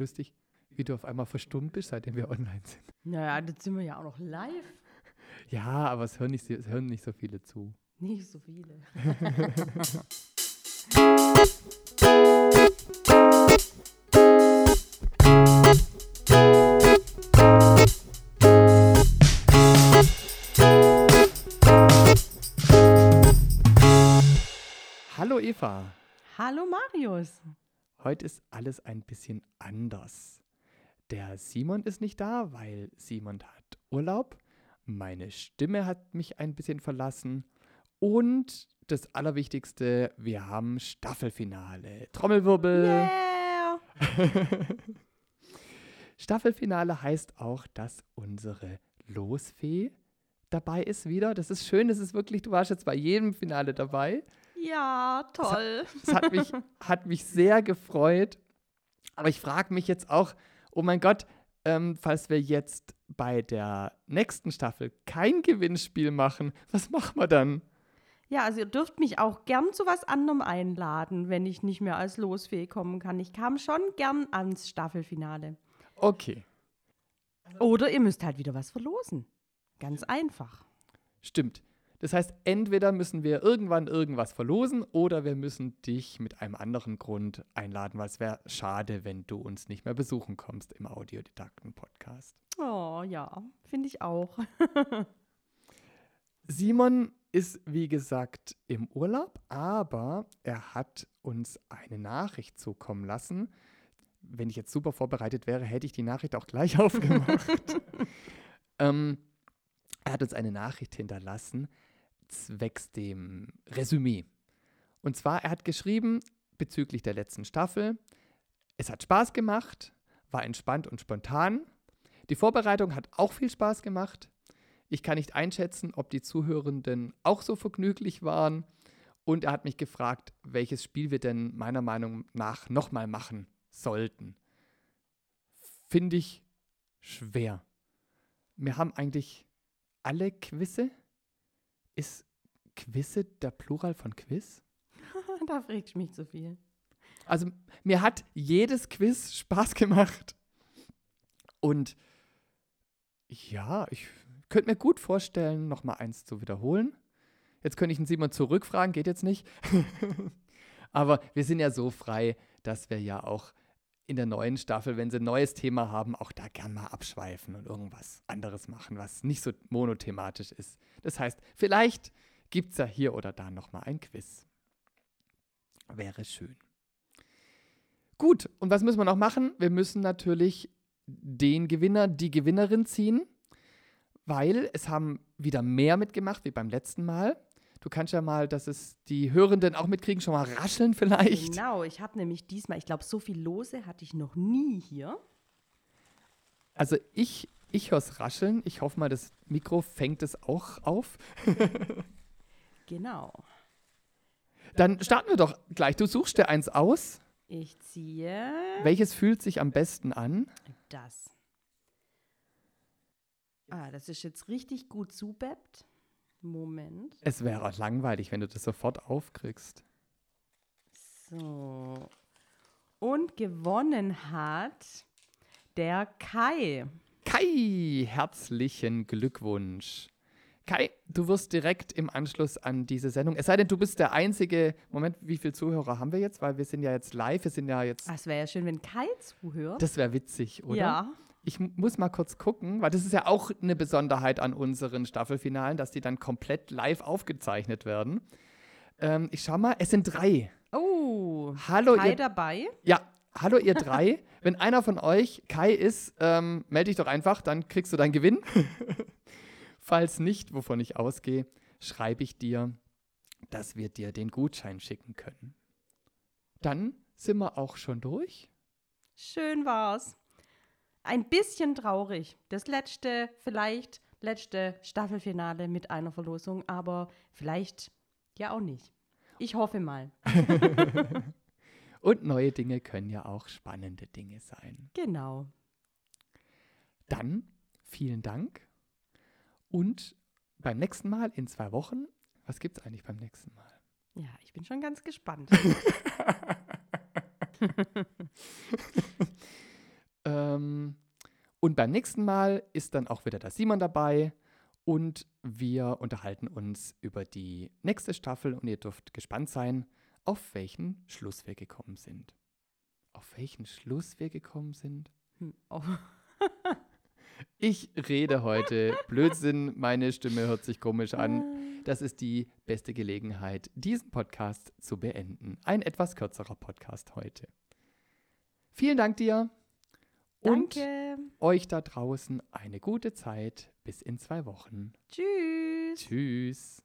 lustig, wie du auf einmal verstummt bist, seitdem wir online sind. Naja, jetzt sind wir ja auch noch live. Ja, aber es hören nicht, es hören nicht so viele zu. Nicht so viele. Hallo Eva, Hallo Marius. Heute ist alles ein bisschen anders. Der Simon ist nicht da, weil Simon hat Urlaub. Meine Stimme hat mich ein bisschen verlassen. Und das Allerwichtigste, wir haben Staffelfinale. Trommelwirbel. Yeah. Staffelfinale heißt auch, dass unsere Losfee dabei ist wieder. Das ist schön, das ist wirklich, du warst jetzt bei jedem Finale dabei. Ja, toll. Es hat mich, hat mich sehr gefreut. Aber ich frage mich jetzt auch, oh mein Gott, ähm, falls wir jetzt bei der nächsten Staffel kein Gewinnspiel machen, was machen wir dann? Ja, also ihr dürft mich auch gern zu was anderem einladen, wenn ich nicht mehr als Losfee kommen kann. Ich kam schon gern ans Staffelfinale. Okay, Oder ihr müsst halt wieder was verlosen. Ganz einfach. stimmt. Das heißt, entweder müssen wir irgendwann irgendwas verlosen oder wir müssen dich mit einem anderen Grund einladen, weil es wäre schade, wenn du uns nicht mehr besuchen kommst im Audiodidakten-Podcast. Oh ja, finde ich auch. Simon ist, wie gesagt, im Urlaub, aber er hat uns eine Nachricht zukommen lassen. Wenn ich jetzt super vorbereitet wäre, hätte ich die Nachricht auch gleich aufgemacht. ähm, er hat uns eine Nachricht hinterlassen, zwecks dem Resümee. Und zwar, er hat geschrieben bezüglich der letzten Staffel, es hat Spaß gemacht, war entspannt und spontan. Die Vorbereitung hat auch viel Spaß gemacht. Ich kann nicht einschätzen, ob die Zuhörenden auch so vergnüglich waren. Und er hat mich gefragt, welches Spiel wir denn meiner Meinung nach nochmal machen sollten. Finde ich schwer. Wir haben eigentlich alle Quizze. Ist Quizze der Plural von Quiz? da fragt ich mich zu viel. Also mir hat jedes Quiz Spaß gemacht. Und ja, ich könnte mir gut vorstellen, noch mal eins zu wiederholen. Jetzt könnte ich den Simon zurückfragen, geht jetzt nicht. Aber wir sind ja so frei, dass wir ja auch in der neuen Staffel, wenn sie ein neues Thema haben, auch da gern mal abschweifen und irgendwas anderes machen, was nicht so monothematisch ist. Das heißt, vielleicht gibt es ja hier oder da noch mal ein Quiz. Wäre schön. Gut, und was müssen wir noch machen? Wir müssen natürlich den Gewinner, die Gewinnerin ziehen, weil es haben wieder mehr mitgemacht wie beim letzten Mal. Du kannst ja mal, dass es die Hörenden auch mitkriegen, schon mal rascheln vielleicht. Genau, ich habe nämlich diesmal, ich glaube, so viel Lose hatte ich noch nie hier. Also ich, ich höre es rascheln. Ich hoffe mal, das Mikro fängt es auch auf. Genau. Dann starten wir doch gleich. Du suchst dir eins aus. Ich ziehe Welches fühlt sich am besten an? das. Ah, das ist jetzt richtig gut zubeppt. Moment. Es wäre auch langweilig, wenn du das sofort aufkriegst. So. Und gewonnen hat der Kai. Kai, herzlichen Glückwunsch. Kai, du wirst direkt im Anschluss an diese Sendung, es sei denn, du bist der einzige, Moment, wie viele Zuhörer haben wir jetzt? Weil wir sind ja jetzt live, wir sind ja jetzt, Es wäre ja schön, wenn Kai zuhört. das wäre witzig, oder? Ja. Ich mu- muss mal kurz gucken, weil das ist ja auch eine Besonderheit an unseren Staffelfinalen, dass die dann komplett live aufgezeichnet werden. Ähm, ich schau mal, es sind drei. Oh, Hallo, Kai ihr dabei. Ja, hallo ihr drei. Wenn einer von euch Kai ist, ähm, melde dich doch einfach, dann kriegst du deinen Gewinn. Falls nicht, wovon ich ausgehe, schreibe ich dir, dass wir dir den Gutschein schicken können. Dann sind wir auch schon durch. Schön war's. Ein bisschen traurig. Das letzte, vielleicht letzte Staffelfinale mit einer Verlosung, aber vielleicht ja auch nicht. Ich hoffe mal. Und neue Dinge können ja auch spannende Dinge sein. Genau. Dann vielen Dank. Und beim nächsten Mal in zwei Wochen, was gibt es eigentlich beim nächsten Mal? Ja, ich bin schon ganz gespannt. Ähm, und beim nächsten Mal ist dann auch wieder der Simon dabei und wir unterhalten uns über die nächste Staffel und ihr dürft gespannt sein, auf welchen Schluss wir gekommen sind. Auf welchen Schluss wir gekommen sind? Hm, oh. Ich rede heute Blödsinn, meine Stimme hört sich komisch Ah. an. Das ist die beste Gelegenheit, diesen Podcast zu beenden. Ein etwas kürzerer Podcast heute. Vielen Dank dir und Danke. euch da draußen eine gute Zeit bis in zwei Wochen. Tschüss. Tschüss.